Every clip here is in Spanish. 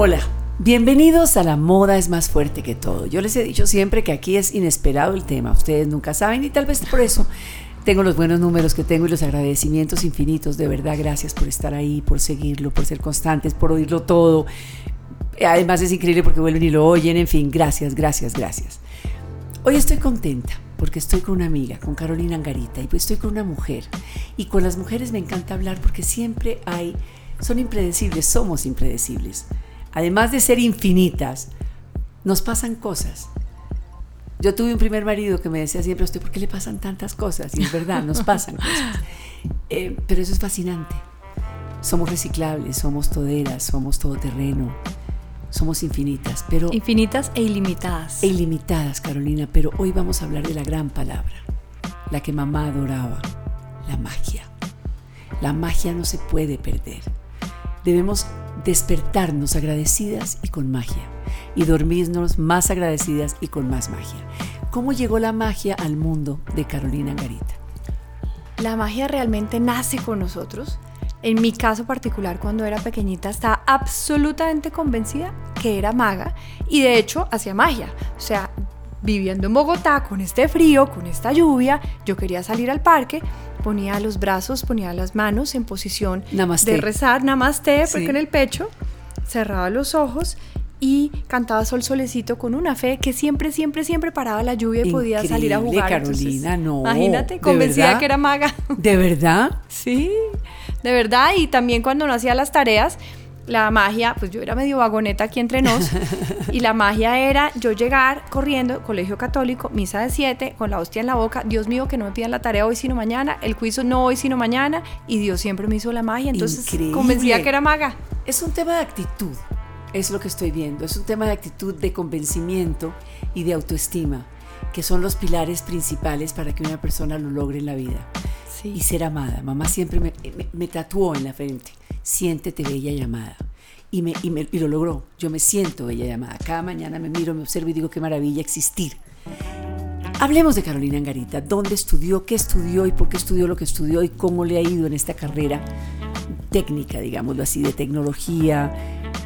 Hola, bienvenidos a La Moda es más fuerte que todo. Yo les he dicho siempre que aquí es inesperado el tema, ustedes nunca saben y tal vez por eso tengo los buenos números que tengo y los agradecimientos infinitos. De verdad, gracias por estar ahí, por seguirlo, por ser constantes, por oírlo todo. Además es increíble porque vuelven y lo oyen, en fin, gracias, gracias, gracias. Hoy estoy contenta porque estoy con una amiga, con Carolina Angarita, y pues estoy con una mujer. Y con las mujeres me encanta hablar porque siempre hay, son impredecibles, somos impredecibles además de ser infinitas, nos pasan cosas. Yo tuve un primer marido que me decía siempre, ¿usted por qué le pasan tantas cosas? Y es verdad, nos pasan cosas. Eh, pero eso es fascinante. Somos reciclables, somos toderas, somos todoterreno, somos infinitas. Pero, infinitas e ilimitadas. E ilimitadas, Carolina. Pero hoy vamos a hablar de la gran palabra, la que mamá adoraba, la magia. La magia no se puede perder. Debemos despertarnos agradecidas y con magia, y dormirnos más agradecidas y con más magia. ¿Cómo llegó la magia al mundo de Carolina Garita? La magia realmente nace con nosotros. En mi caso particular, cuando era pequeñita, estaba absolutamente convencida que era maga y de hecho hacía magia. O sea, viviendo en Bogotá con este frío, con esta lluvia, yo quería salir al parque ponía los brazos, ponía las manos en posición de rezar, namaste, porque en el pecho, cerraba los ojos y cantaba Sol Solecito con una fe que siempre, siempre, siempre paraba la lluvia y podía salir a jugar. Carolina, no. Imagínate, convencida que era maga. ¿De verdad? Sí, de verdad. Y también cuando no hacía las tareas, la magia, pues yo era medio vagoneta aquí entre nos, y la magia era yo llegar corriendo, colegio católico, misa de siete, con la hostia en la boca, Dios mío, que no me pidan la tarea hoy sino mañana, el juicio no hoy sino mañana, y Dios siempre me hizo la magia, entonces convencía que era maga. Es un tema de actitud, es lo que estoy viendo, es un tema de actitud, de convencimiento y de autoestima, que son los pilares principales para que una persona lo logre en la vida. Y ser amada. Mamá siempre me, me tatuó en la frente siéntete bella llamada. Y, me, y, me, y, lo logró. Yo me siento bella llamada. Cada mañana me miro, me observo y digo qué maravilla existir. Hablemos de Carolina Angarita. ¿Dónde estudió? ¿Qué estudió? ¿Y por qué estudió lo que estudió? ¿Y cómo le ha ido en esta carrera técnica, digámoslo así, de tecnología?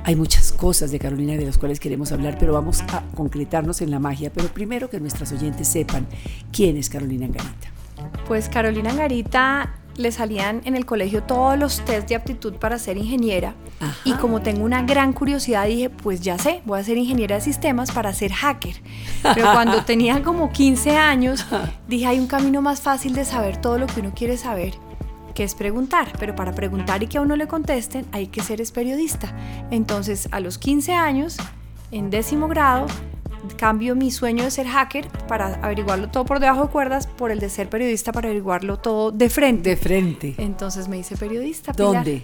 Hay muchas cosas de Carolina de las cuales queremos hablar, pero vamos a concretarnos en la magia. Pero primero que nuestras oyentes sepan quién es Carolina Angarita. Pues Carolina Angarita le salían en el colegio todos los test de aptitud para ser ingeniera y como tengo una gran curiosidad dije, pues ya sé, voy a ser ingeniera de sistemas para ser hacker. Pero cuando tenía como 15 años dije, hay un camino más fácil de saber todo lo que uno quiere saber que es preguntar, pero para preguntar y que a uno le contesten hay que ser es periodista. Entonces a los 15 años, en décimo grado, cambio mi sueño de ser hacker para averiguarlo todo por debajo de cuerdas por el de ser periodista para averiguarlo todo de frente. De frente. Entonces me hice periodista. ¿Dónde?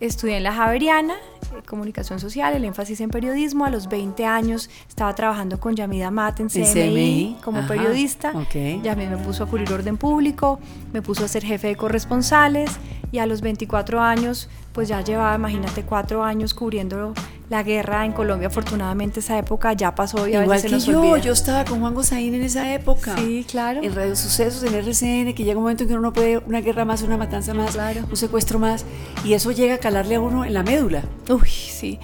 Estudié en la Javeriana, eh, comunicación social, el énfasis en periodismo. A los 20 años estaba trabajando con Yamida Mat en CMI, como periodista. Okay. Yamida me puso a cubrir orden público, me puso a ser jefe de corresponsales y a los 24 años, pues ya llevaba, imagínate, cuatro años cubriendo la guerra en Colombia. Afortunadamente esa época ya pasó y a Igual veces que yo, yo estaba con Juan Gosaín en esa época. Sí, claro. En Radio Sucesos, en RCN, que llega un momento en que uno no puede una guerra más, una matanza más, un secuestro más, y eso llega a calarle a uno en la médula. Uy, sí.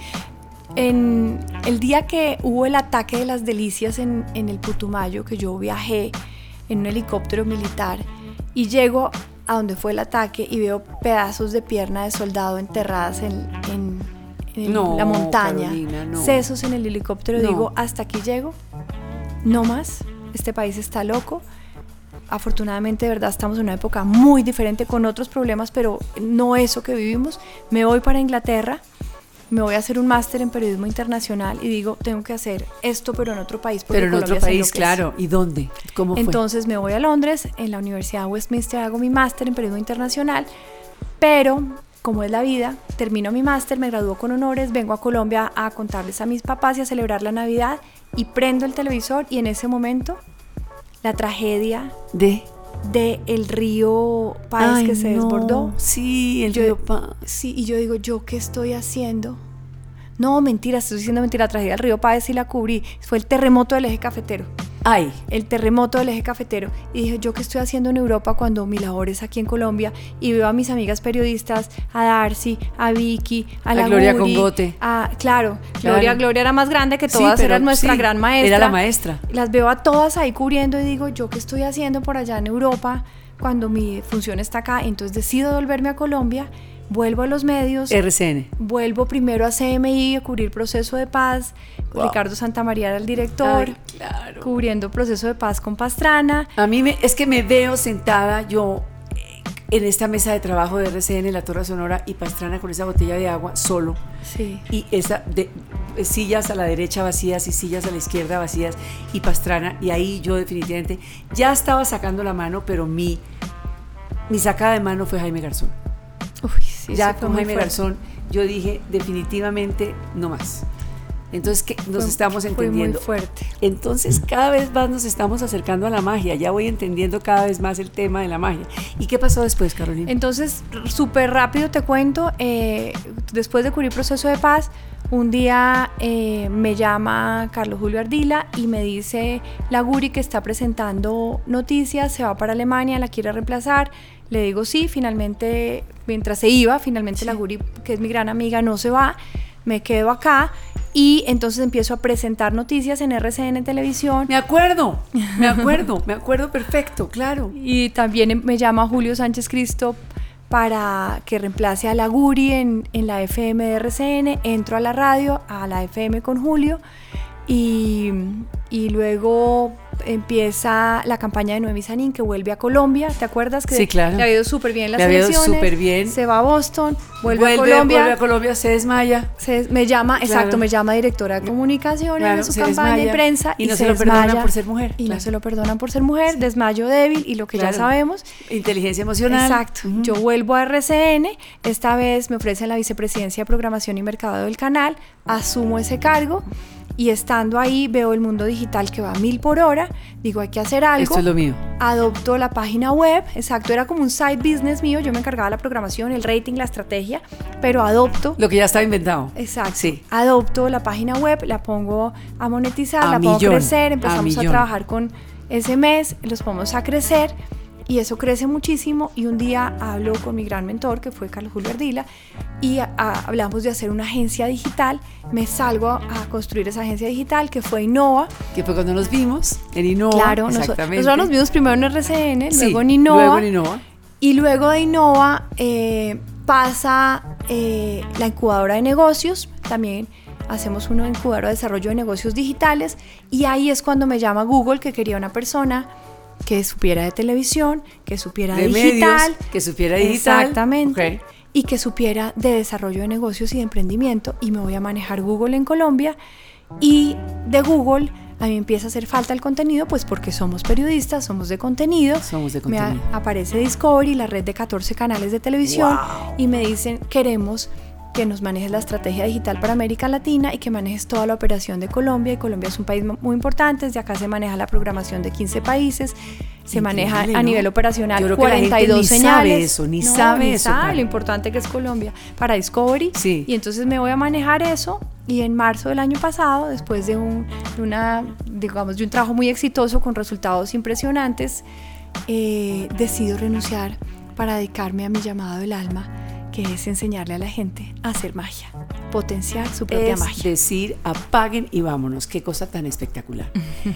En el día que hubo el ataque de las delicias en, en el Putumayo, que yo viajé en un helicóptero militar y llego a donde fue el ataque y veo pedazos de pierna de soldado enterradas en, la montaña, sesos en el helicóptero, digo, hasta aquí llego, no más, este país está loco. Afortunadamente, de verdad, estamos en una época muy diferente con otros problemas, pero no eso que vivimos. Me voy para Inglaterra, me voy a hacer un máster en periodismo internacional y digo, tengo que hacer esto, pero en otro país. Pero en otro país, claro. ¿Y dónde? ¿Cómo fue? Entonces me voy a Londres, en la Universidad de Westminster hago mi máster en periodismo internacional, pero como es la vida, termino mi máster, me gradúo con honores, vengo a Colombia a contarles a mis papás y a celebrar la Navidad y prendo el televisor y en ese momento la tragedia de de el río Páez que se desbordó. Sí, el río Páez. Sí, y yo digo, ¿yo qué estoy haciendo? No, mentira, estoy diciendo mentira, la tragedia del río Páez y la cubrí. Fue el terremoto del eje cafetero. Ay. el terremoto del eje cafetero. Y dije, ¿yo qué estoy haciendo en Europa cuando mi labor es aquí en Colombia? Y veo a mis amigas periodistas, a Darcy, a Vicky, a, A la Gloria Guri, Congote. a- claro, Claro. Gloria, Gloria era más grande que Sí, todas, pero era nuestra sí, gran maestra. Era la maestra. Las veo a todas ahí cubriendo y digo, ¿yo qué estoy haciendo por allá en Europa cuando mi función está acá? Entonces decido volverme a Colombia, vuelvo a los medios. RCN. Vuelvo primero a CMI a cubrir proceso de paz. Wow. Ricardo Santamaría era el director, Ay, claro. cubriendo proceso de paz con Pastrana. A mí me, es que me veo sentada yo eh, en esta mesa de trabajo de RCN en la Torre Sonora y Pastrana con esa botella de agua solo Sí. y esa de, eh, sillas a la derecha vacías y sillas a la izquierda vacías y Pastrana y ahí yo definitivamente ya estaba sacando la mano pero mi mi sacada de mano fue Jaime Garzón Uy, sí, ya con Jaime. Garzón yo dije definitivamente no más entonces que nos Fue- estamos Fue muy entendiendo fuerte. entonces cada vez más nos estamos acercando a la magia, ya voy entendiendo cada vez más el tema de la magia. ¿Y qué pasó después, Carolina? Entonces, súper rápido te cuento, eh, después de cubrir proceso de paz, un día eh, me llama Carlos Julio Ardila y me dice la Guri que está presentando noticias, se va para Alemania, la quiere reemplazar. Le digo sí, finalmente, mientras se iba, finalmente la Guri, que es mi gran amiga, no se va, me quedo acá y entonces empiezo a presentar noticias en RCN Televisión. Me acuerdo, me acuerdo, me acuerdo perfecto, claro. Y también me llama Julio Sánchez Cristo para que reemplace a la Guri en, en la FM de RCN. Entro a la radio, a la FM con Julio. Y, y luego empieza la campaña de Noemi Sanín que vuelve a Colombia. ¿Te acuerdas? Que Sí, claro. Le ha ido súper bien las Le elecciones. súper bien. Se va a Boston, vuelve, a vuelve Colombia. a Colombia, se desmaya. se- me llama, exacto, Claro. me llama directora de comunicaciones Claro, de su campaña desmaya. de prensa Y no se se lo perdonan por ser mujer, Y no se lo perdonan por ser mujer, desmayo débil y lo que ya sabemos. Inteligencia emocional. Exacto. Ujú. Yo vuelvo a RCN. Esta vez me ofrecen la vicepresidencia de programación y mercado del canal. Asumo ese cargo. Y estando ahí veo el mundo digital que va a mil por hora. Digo, hay que hacer algo. Esto es lo mío. Adopto la página web. Exacto, era como un side business mío. Yo me encargaba de la programación, el rating, la estrategia. Pero adopto. Lo que ya estaba inventado. Exacto. Sí. Adopto la página web, la pongo a monetizar, A la pongo millón, a crecer, a empezamos a, millón. trabajar con ese mes, los ponemos a crecer y eso crece muchísimo. Y un día hablo con mi gran mentor, que fue Carlos Julio Ardila, y a- a- hablamos de hacer una agencia digital. Me salgo a, a construir esa agencia digital, que fue Innova. Que fue cuando nos vimos en Innova. claro, exactamente. nosotros nos vimos primero en RCN, Sí, luego en Innova. Luego en Innova. Y luego de Innova eh, pasa eh, la incubadora de negocios, también hacemos una incubadora de desarrollo de negocios digitales y ahí es cuando me llama Google que quería una persona que supiera de televisión, que supiera De digital, medios, que supiera digital. exactamente, y que supiera de desarrollo de negocios y de emprendimiento y me voy a manejar Google en Colombia y de Google a mí me empieza a hacer falta el contenido, pues porque somos periodistas, somos de contenido. Somos de Me contenido. aparece Discovery, la red de 14 canales de televisión, Wow. y me dicen, queremos que nos manejes la estrategia digital para América Latina y que manejes toda la operación de Colombia. Y Colombia es un país mu- muy importante, desde acá se maneja la programación de 15 países, se maneja Increíble, a ¿no? nivel operacional Yo creo que la gente 42 ni señales. sabe eso, ni sabe eso, sabe lo importante que es Colombia para Discovery. Sí. Y entonces me voy a manejar eso y en marzo del año pasado, después de un, de una, digamos, de un trabajo muy exitoso con resultados impresionantes, eh, decido renunciar para dedicarme a mi llamado del alma, que es enseñarle a la gente a hacer magia, potenciar su propia es magia. decir, apaguen y vámonos. Qué cosa tan espectacular.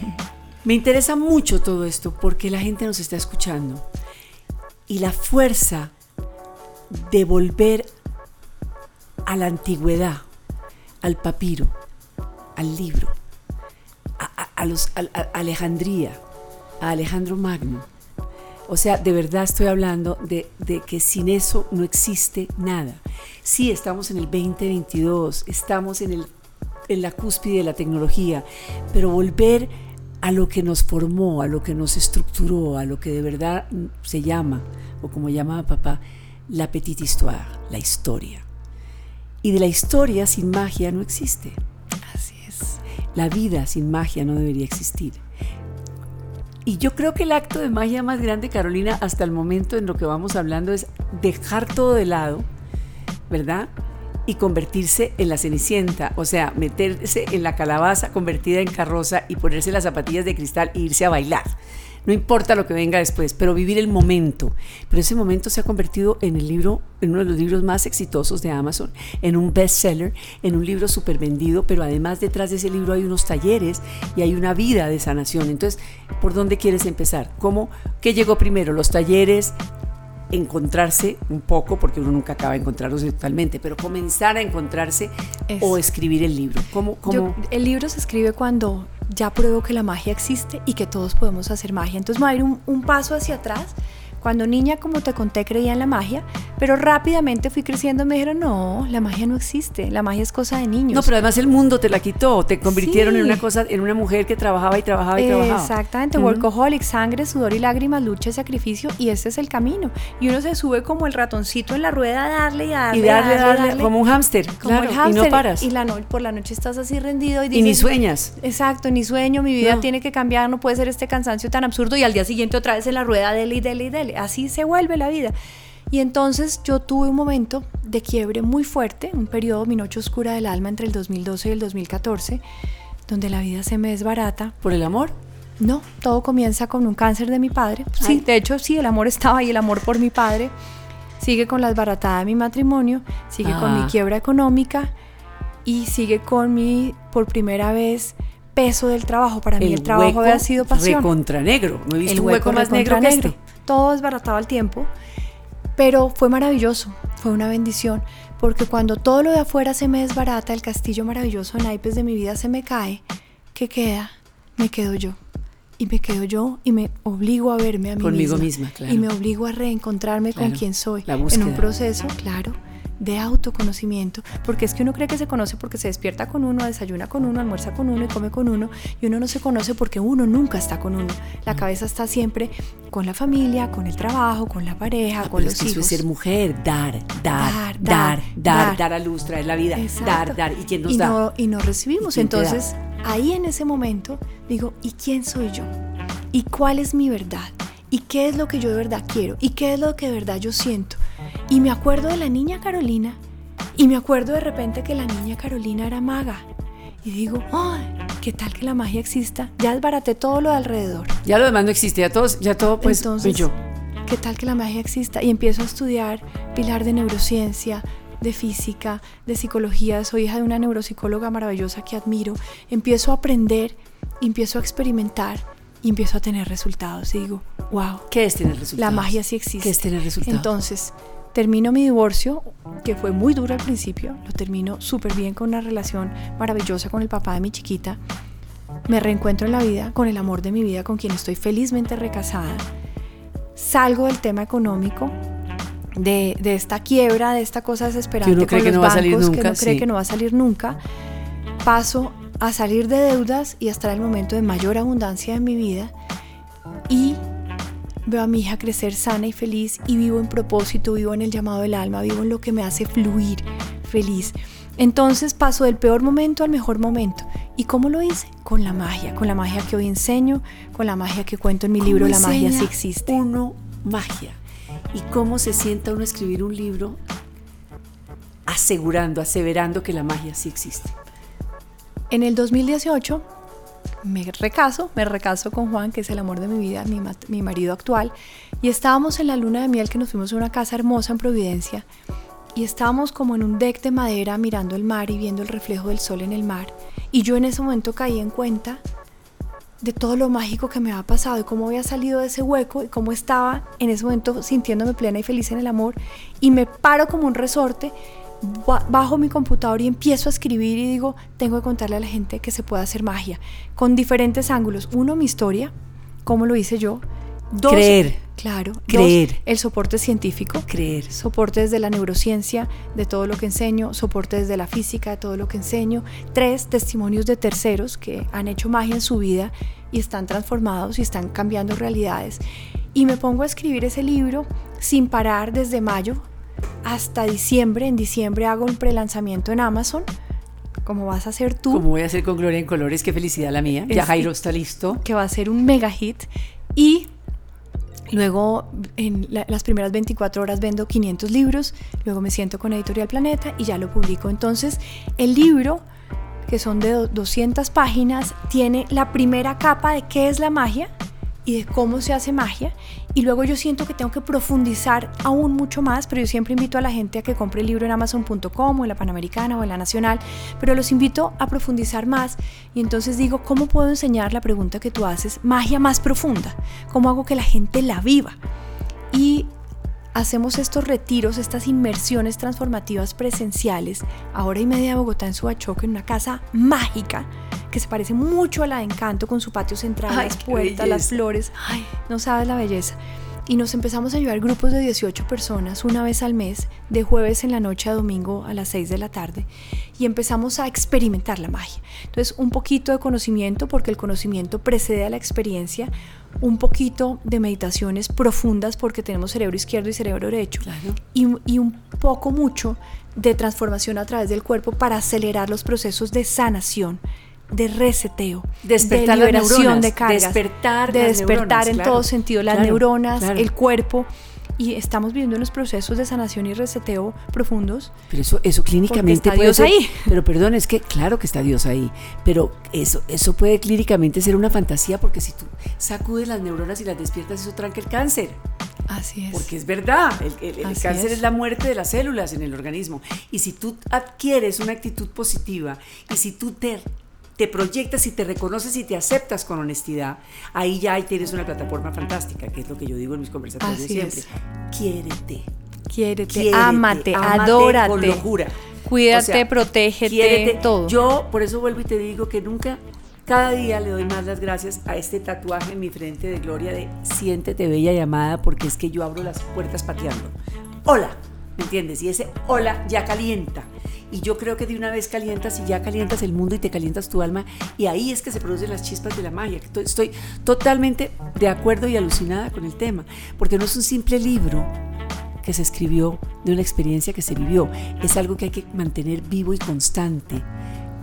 Me interesa mucho todo esto porque la gente nos está escuchando y la fuerza de volver a la antigüedad, al papiro, al libro, a, a- a los, a Alejandría, a Alejandro Magno. O sea, de verdad estoy hablando de, de que sin eso no existe nada. Sí, estamos en el 2022, estamos en, el, en la cúspide de la tecnología, pero volver a lo que nos formó, a lo que nos estructuró, a lo que de verdad se llama, o como llamaba papá, la petite histoire, la historia. Y de la historia sin magia no existe. Así es. La vida sin magia no debería existir. Y yo creo que el acto de magia más grande, Carolina, hasta el momento en lo que vamos hablando es dejar todo de lado, ¿verdad? y convertirse en la cenicienta, o sea, meterse en la calabaza convertida en carroza y ponerse las zapatillas de cristal e irse a bailar. No importa lo que venga después, pero vivir el momento. Pero ese momento se ha convertido en el libro, en uno de los libros más exitosos de Amazon, en un bestseller, en un libro súper vendido, pero además detrás de ese libro hay unos talleres y hay una vida de sanación. Entonces, ¿por dónde quieres empezar? ¿Cómo? ¿Qué llegó primero? ¿Los talleres? encontrarse un poco, porque uno nunca acaba de encontrarse totalmente, pero comenzar a encontrarse o escribir el libro. ¿Cómo, cómo? el libro se escribe cuando ya pruebo que la magia existe y que todos podemos hacer magia. Entonces me voy a ir un, un paso hacia atrás cuando niña, como te conté, creía en la magia, pero rápidamente fui creciendo y me dijeron, no, la magia no existe, la magia es cosa de niños. No, pero además el mundo te la quitó, te convirtieron en una cosa, en una mujer que trabajaba y trabajaba y trabajaba. Exactamente, workaholic, sangre, sudor y lágrimas, lucha y sacrificio, y este es el camino. Y uno se sube como el ratoncito en la rueda a darle y darle. Y darle, darle, como un hámster, claro, y no paras. Y la no, por la noche estás así rendido y Y ni sueñas. Exacto, ni sueño, mi vida tiene que cambiar, no puede ser este cansancio tan absurdo, y al día siguiente otra vez en la rueda, dele y dele y dele. Así se vuelve la vida. Y entonces yo tuve un momento de quiebre muy fuerte, un periodo, mi noche oscura del alma entre el 2012 y el 2014, donde la vida se me desbarata. ¿Por el amor? No, todo comienza con un cáncer de mi padre. Sí, de hecho sí, el amor estaba ahí, el amor por mi padre. Sigue con la desbaratada de mi matrimonio, sigue con mi ah. quiebra económica y sigue con mi, por primera vez, peso del trabajo. Para mí el trabajo había sido pasión. contra negro, no he visto el hueco, más negro que este todo desbaratado al tiempo, pero fue maravilloso, fue una bendición, porque cuando todo lo de afuera se me desbarata, el castillo maravilloso de naipes de mi vida se me cae, ¿qué queda? Me quedo yo. Y me quedo yo y me obligo a verme a mí Conmigo misma, claro. Y me obligo a reencontrarme con quien soy. en un proceso, claro, de autoconocimiento, porque es que uno cree que se conoce porque se despierta con uno, desayuna con uno, almuerza con uno y come con uno, y uno no se conoce porque uno nunca está con uno. La cabeza está siempre con la familia, con el trabajo, con la pareja, ah, con los hijos. Eso es ser mujer, dar, dar, dar, dar, dar, a luz, traer la vida, dar, dar. ¿Y quién nos da? y no recibimos. Entonces, ahí en ese momento digo, ¿y quién soy yo? ¿Y cuál es mi verdad? ¿Y qué es lo que yo de verdad quiero? ¿Y qué es lo que de verdad yo siento? Y me acuerdo de la niña Carolina y me acuerdo de repente que la niña Carolina era maga. Y digo, ¡ay! ¿Qué tal que la magia exista? Ya desbaraté todo lo de alrededor. Ya lo demás no existe, ya, todos, ya todo pues Entonces, yo. ¿Qué tal que la magia exista? Y empiezo a estudiar pilar de neurociencia, de física, de psicología. Soy hija de una neuropsicóloga maravillosa que admiro. Empiezo a aprender, empiezo a experimentar y empiezo a tener resultados. Y digo, wow. ¿Qué es tener resultados? La magia sí existe. ¿Qué es tener resultados? Entonces, termino mi divorcio, que fue muy duro al principio, lo termino súper bien con una relación maravillosa con el papá de mi chiquita. Me reencuentro en la vida con el amor de mi vida, con quien estoy felizmente recasada. Salgo del tema económico, de, de esta quiebra, de esta cosa desesperante que cree que no va a salir nunca, que uno cree que no va a salir nunca. Paso a salir de deudas y hasta el momento de mayor abundancia en mi vida. Y veo a mi hija crecer sana y feliz y vivo en propósito, vivo en el llamado del alma, vivo en lo que me hace fluir feliz. Entonces paso del peor momento al mejor momento. ¿Y cómo lo hice? Con la magia, con la magia que hoy enseño, con la magia que cuento en mi libro La magia sí existe. Uno, magia. ¿Y cómo se sienta uno a escribir un libro asegurando, aseverando que la magia sí existe? En el 2018 me recaso, me recaso con Juan, que es el amor de mi vida, mi, marido actual, y estábamos en la luna de miel que nos fuimos a una casa hermosa en Providencia, y estábamos como en un deck de madera mirando el mar y viendo el reflejo del sol en el mar, y yo en ese momento caí en cuenta de todo lo mágico que me había pasado y cómo había salido de ese hueco y cómo estaba en ese momento sintiéndome plena y feliz en el amor, y me paro como un resorte bajo mi computador y empiezo a escribir y digo, tengo que contarle a la gente que se puede hacer magia con diferentes ángulos. Uno, mi historia, cómo lo hice yo. Dos, creer. Claro. Creer. el soporte científico. Creer. Soporte desde la neurociencia, de todo lo que enseño. Soporte desde la física, de todo lo que enseño. Tres, testimonios de terceros que han hecho magia en su vida y están transformados y están cambiando realidades. Y me pongo a escribir ese libro sin parar desde mayo hasta diciembre. En diciembre hago un prelanzamiento en Amazon. Como vas a hacer tú. Como voy a hacer con Gloria en Colores, qué felicidad la mía. ya Jairo está listo. Que va a ser un mega hit. Y Luego, en las primeras 24 horas vendo 500 libros, luego me siento con Editorial Planeta y ya lo publico. Entonces, el libro, que son de 200 páginas, tiene la primera capa de qué es la magia, y de cómo se hace magia. Y luego yo siento que tengo que profundizar aún mucho más, pero yo siempre invito a la gente a que compre el libro en amazon.com en la Panamericana o en la Nacional, pero los invito a profundizar más. Y entonces digo, ¿cómo puedo enseñar la pregunta que tú haces? Magia más profunda. ¿Cómo hago que la gente la viva? Y hacemos estos retiros, estas inmersiones transformativas presenciales, a hora y media de Bogotá en Subachoque, en una casa mágica que se parece mucho a la de Encanto con su patio central, las puertas, las flores. Ay, no sabes la belleza. Y nos empezamos a llevar grupos de 18 personas una vez al mes, de jueves en la noche a domingo a las 6 de la tarde, y empezamos a experimentar la magia. Entonces, un poquito de conocimiento, porque el conocimiento precede a la experiencia, un poquito de meditaciones profundas, porque tenemos cerebro izquierdo y cerebro derecho, y, y un poco mucho de transformación a través del cuerpo para acelerar los procesos de sanación de reseteo, despertar de liberación de cargas, despertar, de despertar en todo sentido las neuronas, el cuerpo. Y estamos viviendo unos procesos de sanación y reseteo profundos. Pero eso, eso clínicamente está Dios ahí. Pero perdón, es que claro que está Dios ahí. Pero eso, eso puede clínicamente ser una fantasía porque si tú sacudes las neuronas y las despiertas, eso tranca el cáncer. Así es. Porque es verdad, el, cáncer es. la muerte de las células en el organismo. Y si tú adquieres una actitud positiva y si tú te te proyectas y te reconoces y te aceptas con honestidad, ahí ya ahí tienes una plataforma fantástica, que es lo que yo digo en mis conversaciones siempre. Quiérete. Quiérete, ámate, adórate. Con locura. Cuídate, protégete, todo. Yo por eso vuelvo y te digo que nunca, cada día le doy más las gracias a este tatuaje en mi frente de gloria de siéntete bella llamada porque es que yo abro las puertas pateando. Hola, ¿me entiendes? Y ese hola ya calienta. Y yo creo que de una vez calientas y ya calientas el mundo y te calientas tu alma. Y ahí es que se producen las chispas de la magia. Estoy totalmente de acuerdo y alucinada con el tema. Porque no es un simple libro que se escribió de una experiencia que se vivió. Es algo que hay que mantener vivo y constante,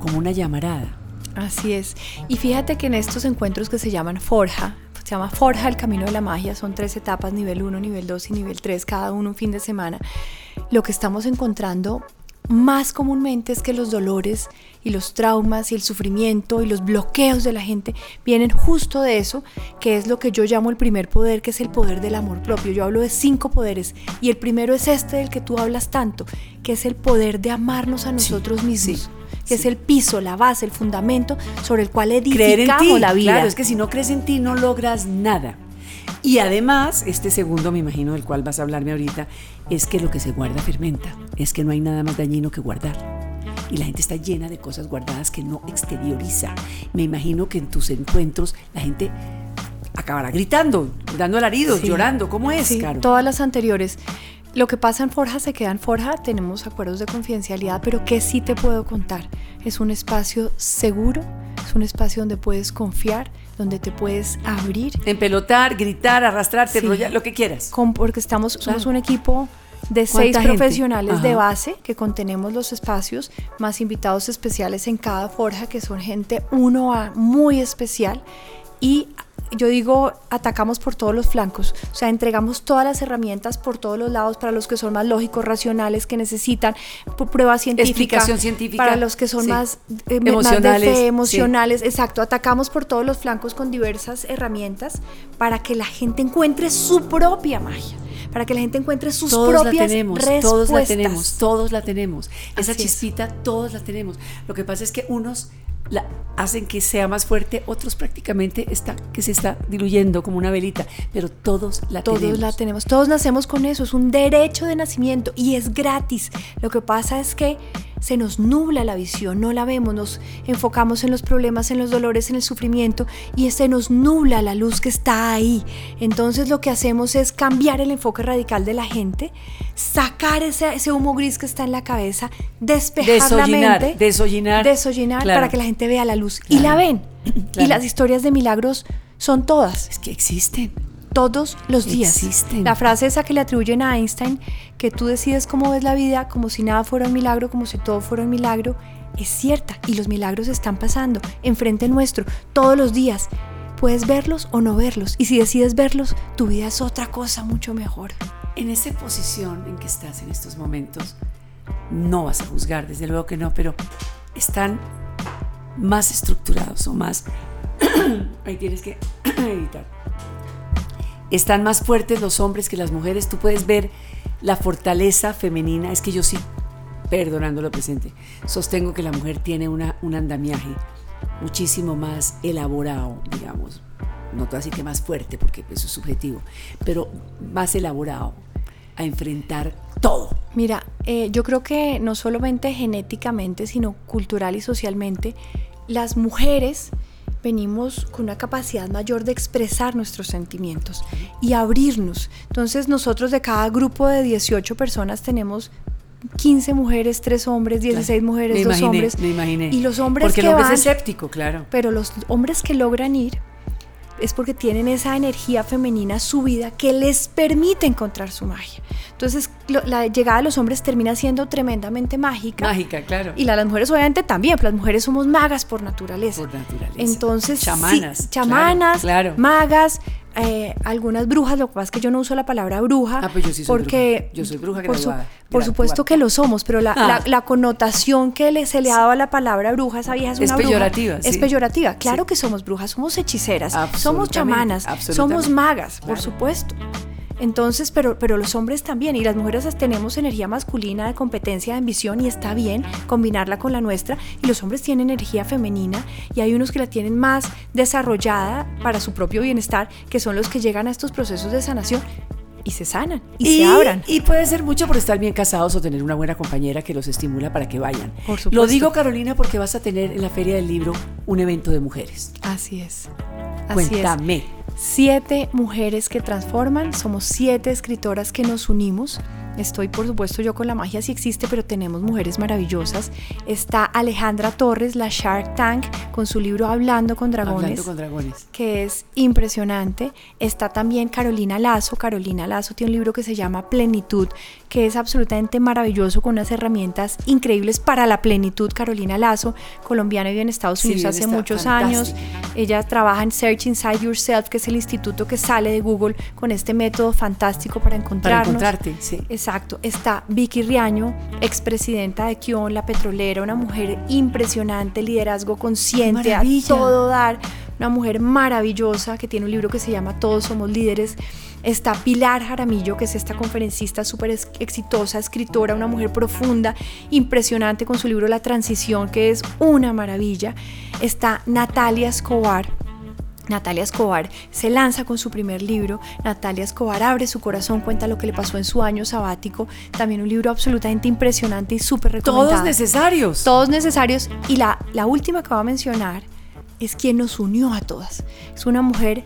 como una llamarada. Así es. Y fíjate que en estos encuentros que se llaman Forja, se llama Forja el Camino de la Magia, son tres etapas, nivel 1, nivel 2 y nivel 3, cada uno un fin de semana. Lo que estamos encontrando más comúnmente es que los dolores y los traumas y el sufrimiento y los bloqueos de la gente vienen justo de eso, que es lo que yo llamo el primer poder, que es el poder del amor propio. Yo hablo de cinco poderes y el primero es este del que tú hablas tanto, que es el poder de amarnos a nosotros mismos. que es el piso, la base, el fundamento sobre el cual edificamos la vida. Claro, es que si no crees en ti no logras nada. Y además, este segundo, me imagino, del cual vas a hablarme ahorita, es que lo que se guarda fermenta, es que no hay nada más dañino que guardar. Y la gente está llena de cosas guardadas que no exterioriza. Me imagino que en tus encuentros la gente acabará gritando, dando alaridos, llorando. ¿Cómo es, sí, Todas las anteriores. Lo que pasa en Forja se queda en Forja, tenemos acuerdos de confidencialidad, pero ¿qué sí te puedo contar? Es un espacio seguro, es un espacio donde puedes confiar, donde te puedes abrir. Empelotar, gritar, arrastrarte, lo que quieras. porque estamos, somos un equipo de seis profesionales de base que contenemos los espacios, más invitados especiales en cada forja, que son gente uno a muy especial. Y yo digo, atacamos por todos los flancos, o sea, entregamos todas las herramientas por todos los lados para los que son más lógicos, racionales, que necesitan pruebas científicas, científica, para los que son más, eh, emocionales, emocionales, exacto, atacamos por todos los flancos con diversas herramientas para que la gente encuentre su propia magia para que la gente encuentre sus propias la tenemos, respuestas. Todos la tenemos, todos la tenemos. Esa chispita, todos la tenemos. Lo que pasa es que unos la, hacen que sea más fuerte, otros prácticamente está, que se está diluyendo como una velita, pero todos la todos tenemos. la tenemos, todos nacemos con eso, es un derecho de nacimiento y es gratis. Lo que pasa es que se nos nubla la visión, no la vemos, nos enfocamos en los problemas, en los dolores, en el sufrimiento y se nos nubla la luz que está ahí. Entonces lo que hacemos es cambiar el enfoque radical de la gente, sacar ese, ese humo gris que está en la cabeza, despejar la mente, desollinar, desollinar para que la gente vea la luz y la ven. Y las historias de milagros son todas. Es que existen todos los días. Existen. La frase esa que le atribuyen a Einstein, que tú decides cómo ves la vida, como si nada fuera un milagro, como si todo fuera un milagro, es cierta y los milagros están pasando enfrente nuestro todos los días. puedes verlos o no verlos. Y si decides verlos, tu vida es otra cosa mucho mejor. En esa posición en que estás en estos momentos, no vas a juzgar, desde luego que no, pero están más estructurados o más... Ahí tienes que editar. Están más fuertes los hombres que las mujeres. Tú puedes ver la fortaleza femenina. Es que yo sí, perdonando lo presente, sostengo que la mujer tiene una, un andamiaje muchísimo más elaborado, digamos. No todo así que más fuerte, porque eso es subjetivo, pero más elaborado a enfrentar todo. Mira, eh, yo creo que no solamente genéticamente, sino cultural y socialmente, las mujeres venimos con una capacidad mayor de expresar nuestros sentimientos y abrirnos. Entonces nosotros de cada grupo de 18 personas tenemos 15 mujeres, 3 hombres, 16 mujeres, 2 hombres. Me imaginé. Y los hombres Porque que el hombre van, es escéptico, claro. pero los hombres que logran ir es porque tienen esa energía femenina subida que les permite encontrar su magia. Entonces, lo- la llegada de los hombres termina siendo tremendamente mágica. Mágica, claro. Y la de las mujeres obviamente también, pero las mujeres somos magas por naturaleza. Por naturaleza. Entonces, sí, chamanas. chamanas, claro, claro. magas, eh, algunas brujas, lo que pasa es que yo no uso la palabra bruja. Ah, pues yo sí soy porque bruja. Yo soy bruja por, graduada, por supuesto que lo somos, pero la, Ah. la- la connotación que le, se le ha dado a la palabra bruja, esa vieja es Es una bruja, peyorativa, Es peyorativa. Claro Sí. que somos brujas, somos hechiceras, somos chamanas, somos magas, por supuesto. Entonces, pero, pero los hombres también, y las mujeres tenemos energía masculina de competencia, de ambición, y está bien combinarla con la nuestra, y los hombres tienen energía femenina, y hay unos que la tienen más desarrollada para su propio bienestar, que son los que llegan a estos procesos de sanación y se sanan, y, se abran. Y puede ser mucho por estar bien casados o tener una buena compañera que los estimula para que vayan. Por Lo digo, Carolina, porque vas a tener en la Feria del Libro un evento de mujeres. Así es. Así es. Siete mujeres que transforman, somos siete escritoras que nos unimos. Estoy, por supuesto, yo con la magia sí existe, pero tenemos mujeres maravillosas. Está Alejandra Torres, la Shark Tank, con su libro Hablando con Dragones. Hablando con dragones. que es impresionante. Está también Carolina Lazo. Carolina Lazo tiene un libro que se llama Plenitud, que es absolutamente maravilloso con unas herramientas increíbles para la plenitud. Carolina Lazo, colombiana, vive en Estados Unidos hace muchos años. Ella trabaja en Search Inside Yourself, que es el instituto que sale de Google con este método fantástico para Para encontrarnos. encontrarte, sí. Exacto. Está Vicky Riaño, expresidenta de Kion, la petrolera, una mujer impresionante, liderazgo consciente, a todo dar, una mujer maravillosa que tiene un libro que se llama Todos somos líderes. Está Pilar Jaramillo, que es esta conferencista súper exitosa, escritora, una mujer profunda, impresionante con su libro La Transición, que es una maravilla. Está Natalia Escobar, Natalia Escobar se lanza con su primer libro. Natalia Escobar abre su corazón, cuenta lo que le pasó en su año sabático. También un libro absolutamente impresionante y súper recomendado. Todos necesarios. Todos necesarios. Y la, la última que voy a mencionar es quien nos unió a todas. Es una mujer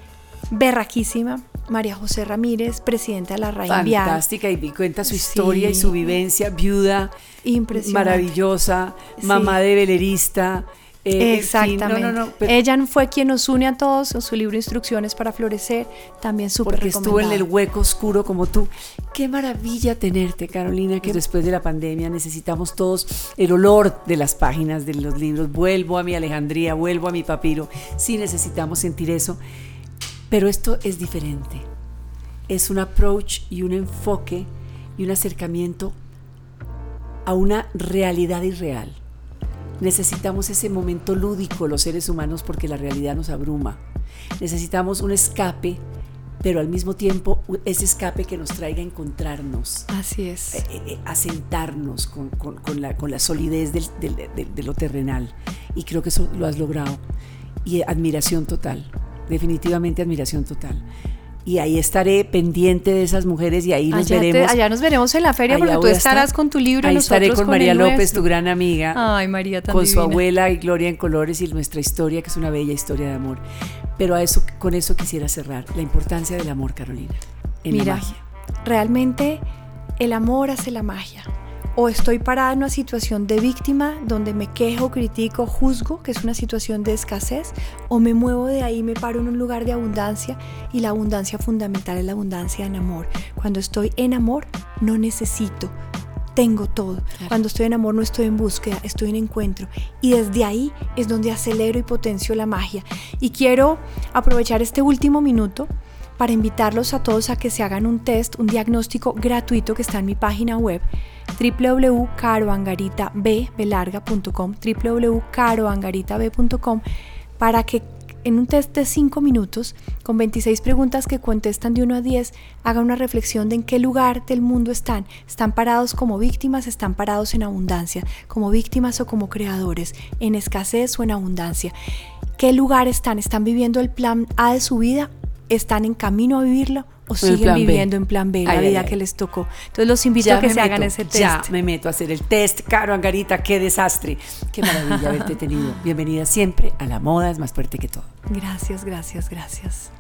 berraquísima, María José Ramírez, presidenta de la RAI. Fantástica y cuenta su Sí. historia y su vivencia, viuda, Impresionante. maravillosa, Sí. mamá de velerista. Eh, en Exactamente. no, no, no, pero- Ella fue quien nos une a todos, su libro Instrucciones para Florecer, también súper porque estuvo en el hueco oscuro como tú. Qué maravilla tenerte, Carolina, que después de la pandemia necesitamos todos el olor de las páginas de los libros. Vuelvo a mi Alejandría, vuelvo a mi papiro. Sí necesitamos sentir eso, pero esto es diferente. Es un approach y un enfoque y un acercamiento a una realidad irreal. Necesitamos ese momento lúdico los seres humanos porque la realidad nos abruma. Necesitamos un escape, pero al mismo tiempo ese escape que nos traiga a encontrarnos, Así es. eh, eh, a sentarnos con, con- con la, con la solidez del- del- del- de lo terrenal. Y creo que eso lo has logrado. Y eh, admiración total, definitivamente admiración total. Y ahí estaré pendiente de esas mujeres y ahí nos allá, te- veremos. allá nos veremos en la feria Allá porque tú estarás estar. con tu libro. Ahí nosotros estaré con María López, nuestro. tu gran amiga. Ay, María tan con su divina. abuela y Gloria en colores y nuestra historia, que es una bella historia de amor. Pero a eso, con eso quisiera cerrar, la importancia del amor, Carolina, en Mira, la magia. realmente el amor hace la magia. O estoy parada en una situación de víctima donde me quejo, critico, juzgo, que es una situación de escasez, o me muevo de ahí, me paro en un lugar de abundancia y la abundancia fundamental es la abundancia en amor. Cuando estoy en amor, no necesito tengo todo. Cuando estoy en amor no estoy en búsqueda, estoy en encuentro. Y desde ahí es donde acelero y potencio la magia. Y quiero aprovechar este último minuto para invitarlos a todos a que se hagan un test, un diagnóstico gratuito que está en mi página web www.caroangaritab.com www.caroangaritab.com para que en un test de 5 minutos, con 26 preguntas que contestan de 1 a 10, haga una reflexión de en qué lugar del mundo están. ¿Están parados como víctimas? ¿Están parados en abundancia? ¿Como víctimas o como creadores? ¿En escasez o en abundancia? ¿Qué lugar están? ¿Están viviendo el plan A de su vida? ¿Están en camino a vivirlo? ¿O siguen viviendo en plan B, la vida que les tocó? Entonces los invito a que se hagan ese test. Ya me meto a hacer el test. Caro Angarita, qué desastre. Qué maravilla haberte tenido. Bienvenida siempre a La Moda es más fuerte que todo. Gracias, gracias, gracias.